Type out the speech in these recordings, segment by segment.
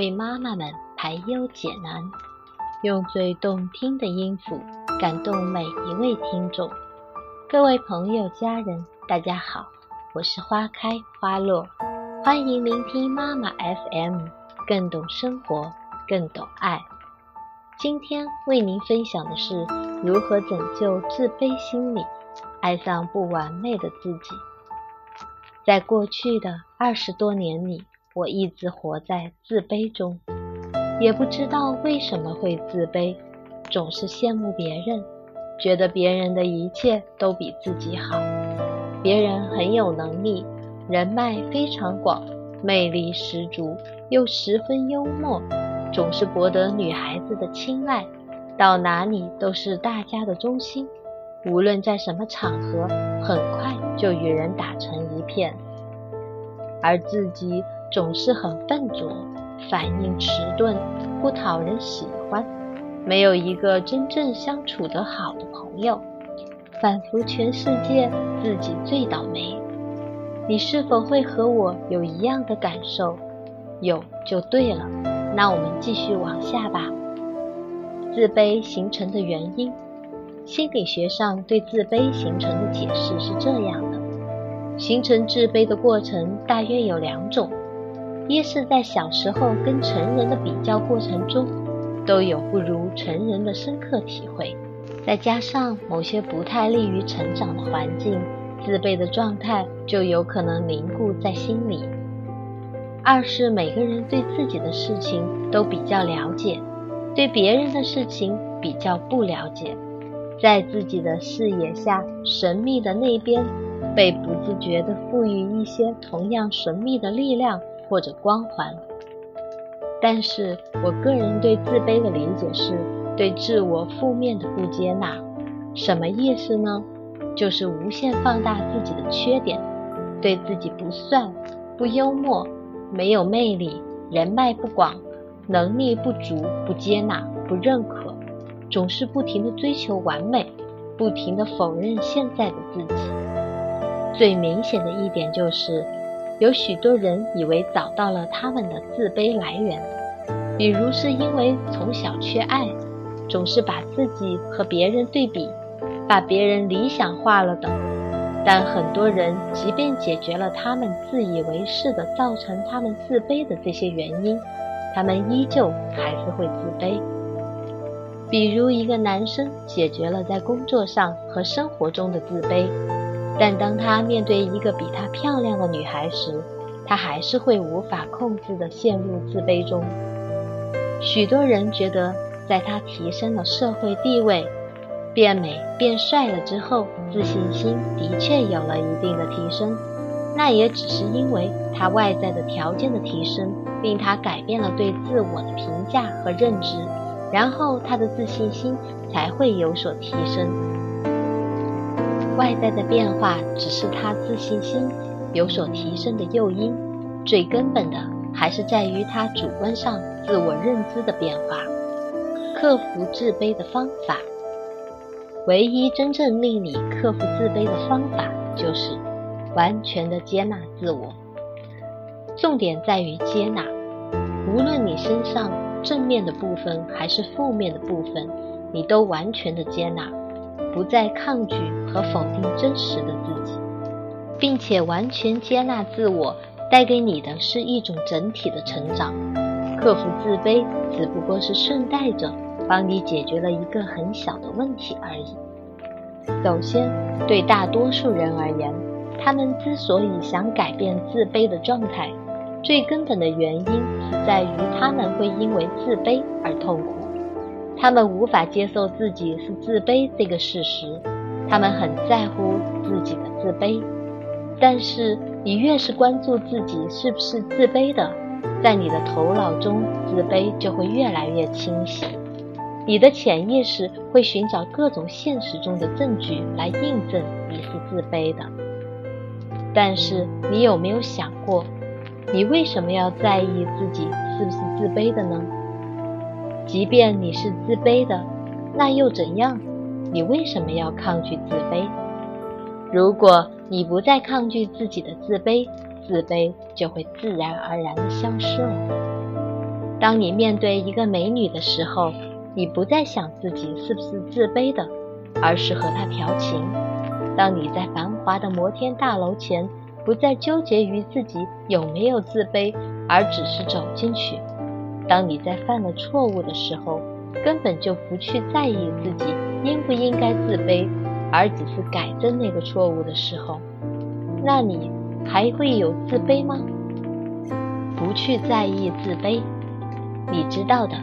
为妈妈们排忧解难，用最动听的音符感动每一位听众。各位朋友、家人，大家好，我是花开花落，欢迎聆听妈妈 FM，更懂生活，更懂爱。今天为您分享的是如何拯救自卑心理，爱上不完美的自己。在过去的二十多年里，我一直活在自卑中，也不知道为什么会自卑，总是羡慕别人，觉得别人的一切都比自己好。别人很有能力，人脉非常广，魅力十足，又十分幽默，总是博得女孩子的青睐，到哪里都是大家的中心。无论在什么场合，很快就与人打成一片，而自己总是很笨拙，反应迟钝，不讨人喜欢，没有一个真正相处得好的朋友，仿佛全世界自己最倒霉。你是否会和我有一样的感受？有就对了。那我们继续往下吧。自卑形成的原因。心理学上对自卑形成的解释是这样的：形成自卑的过程大约有两种，一是在小时候跟成人的比较过程中，都有不如成人的深刻体会，再加上某些不太利于成长的环境，自卑的状态就有可能凝固在心里；二是每个人对自己的事情都比较了解，对别人的事情比较不了解。在自己的视野下，神秘的那边被不自觉地赋予一些同样神秘的力量或者光环。但是我个人对自卑的理解是对自我负面的不接纳。什么意思呢？就是无限放大自己的缺点，对自己不算、不幽默、没有魅力、人脉不广、能力不足不接纳、不认可。总是不停地追求完美，不停地否认现在的自己。最明显的一点就是，有许多人以为找到了他们的自卑来源，比如是因为从小缺爱，总是把自己和别人对比，把别人理想化了等。但很多人即便解决了他们自以为是的造成他们自卑的这些原因，他们依旧还是会自卑。比如，一个男生解决了在工作上和生活中的自卑，但当他面对一个比他漂亮的女孩时，他还是会无法控制地陷入自卑中。许多人觉得，在他提升了社会地位、变美变帅了之后，自信心的确有了一定的提升，那也只是因为他外在的条件的提升，令他改变了对自我的评价和认知。然后他的自信心才会有所提升。外在的变化只是他自信心有所提升的诱因，最根本的还是在于他主观上自我认知的变化。克服自卑的方法，唯一真正令你克服自卑的方法，就是完全的接纳自我。重点在于接纳，无论你身上。正面的部分还是负面的部分，你都完全的接纳，不再抗拒和否定真实的自己，并且完全接纳自我带给你的是一种整体的成长。克服自卑只不过是顺带着帮你解决了一个很小的问题而已。首先，对大多数人而言，他们之所以想改变自卑的状态。最根本的原因在于他们会因为自卑而痛苦，他们无法接受自己是自卑这个事实，他们很在乎自己的自卑。但是你越是关注自己是不是自卑的，在你的头脑中，自卑就会越来越清晰，你的潜意识会寻找各种现实中的证据来印证你是自卑的。但是你有没有想过？你为什么要在意自己是不是自卑的呢？即便你是自卑的，那又怎样？你为什么要抗拒自卑？如果你不再抗拒自己的自卑，自卑就会自然而然的消失了。当你面对一个美女的时候，你不再想自己是不是自卑的，而是和她调情。当你在繁华的摩天大楼前，不再纠结于自己有没有自卑，而只是走进去。当你在犯了错误的时候，根本就不去在意自己应不应该自卑，而只是改正那个错误的时候，那你还会有自卑吗？不去在意自卑，你知道的。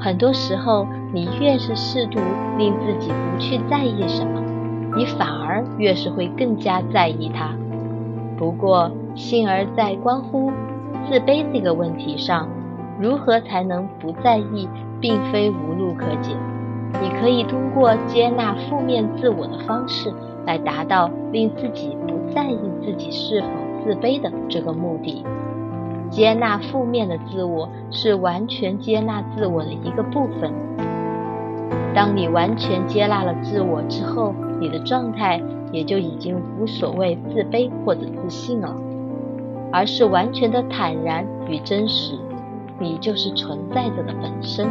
很多时候，你越是试图令自己不去在意什么，你反而越是会更加在意它。不过，幸而在关乎自卑这个问题上，如何才能不在意，并非无路可解。你可以通过接纳负面自我的方式，来达到令自己不在意自己是否自卑的这个目的。接纳负面的自我是完全接纳自我的一个部分。当你完全接纳了自我之后，你的状态也就已经无所谓自卑或者自信了，而是完全的坦然与真实。你就是存在着的本身。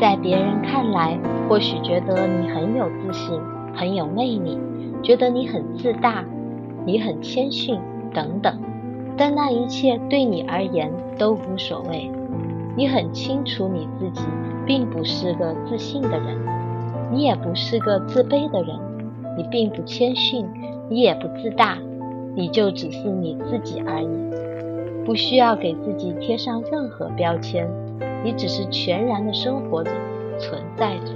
在别人看来，或许觉得你很有自信、很有魅力，觉得你很自大、你很谦逊等等。但那一切对你而言都无所谓。你很清楚你自己并不是个自信的人，你也不是个自卑的人，你并不谦逊，你也不自大，你就只是你自己而已，不需要给自己贴上任何标签，你只是全然的生活着，存在着。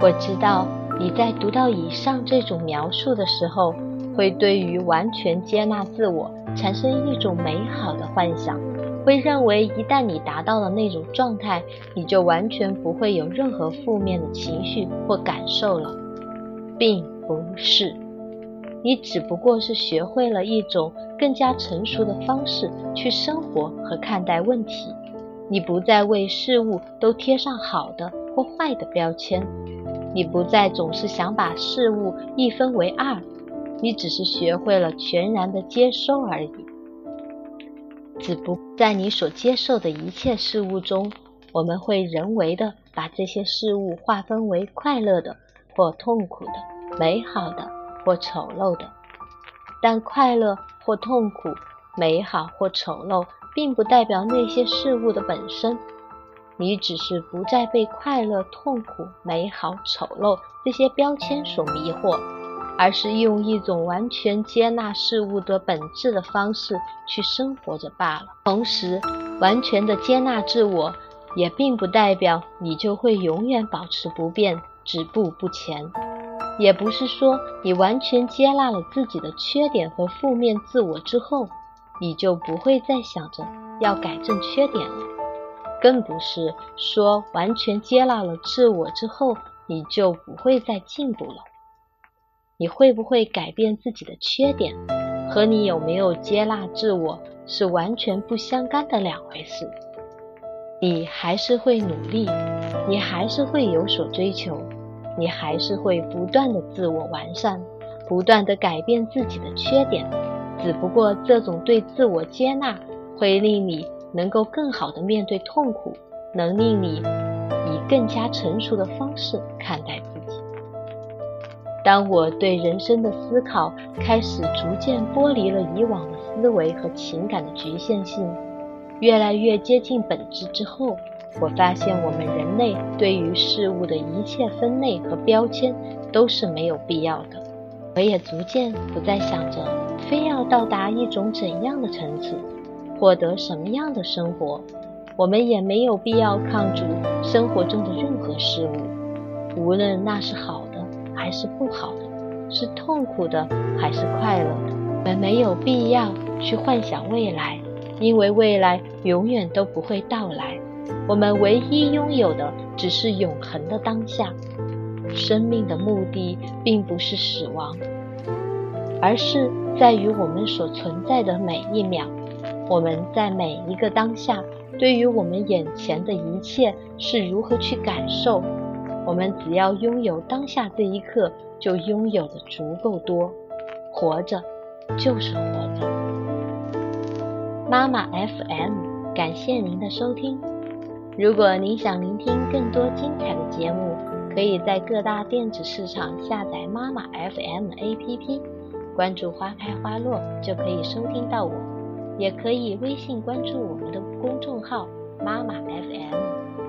我知道你在读到以上这种描述的时候。会对于完全接纳自我产生一种美好的幻想，会认为一旦你达到了那种状态，你就完全不会有任何负面的情绪或感受了，并不是。你只不过是学会了一种更加成熟的方式去生活和看待问题，你不再为事物都贴上好的或坏的标签，你不再总是想把事物一分为二。你只是学会了全然的接收而已，只不在你所接受的一切事物中，我们会人为的把这些事物划分为快乐的或痛苦的、美好的或丑陋的。但快乐或痛苦、美好或丑陋，并不代表那些事物的本身。你只是不再被快乐、痛苦、美好、丑陋这些标签所迷惑。而是用一种完全接纳事物的本质的方式去生活着罢了。同时，完全的接纳自我，也并不代表你就会永远保持不变、止步不前。也不是说你完全接纳了自己的缺点和负面自我之后，你就不会再想着要改正缺点了。更不是说完全接纳了自我之后，你就不会再进步了。你会不会改变自己的缺点，和你有没有接纳自我是完全不相干的两回事。你还是会努力，你还是会有所追求，你还是会不断的自我完善，不断的改变自己的缺点。只不过这种对自我接纳，会令你能够更好的面对痛苦，能令你以更加成熟的方式看待自己。当我对人生的思考开始逐渐剥离了以往的思维和情感的局限性，越来越接近本质之后，我发现我们人类对于事物的一切分类和标签都是没有必要的。我也逐渐不再想着非要到达一种怎样的层次，获得什么样的生活。我们也没有必要抗拒生活中的任何事物，无论那是好的。还是不好的，是痛苦的还是快乐的？我们没有必要去幻想未来，因为未来永远都不会到来。我们唯一拥有的只是永恒的当下。生命的目的并不是死亡，而是在于我们所存在的每一秒。我们在每一个当下，对于我们眼前的一切是如何去感受。我们只要拥有当下这一刻，就拥有的足够多。活着，就是活着。妈妈 FM，感谢您的收听。如果您想聆听更多精彩的节目，可以在各大电子市场下载妈妈 FM APP，关注花开花落就可以收听到我。也可以微信关注我们的公众号妈妈 FM。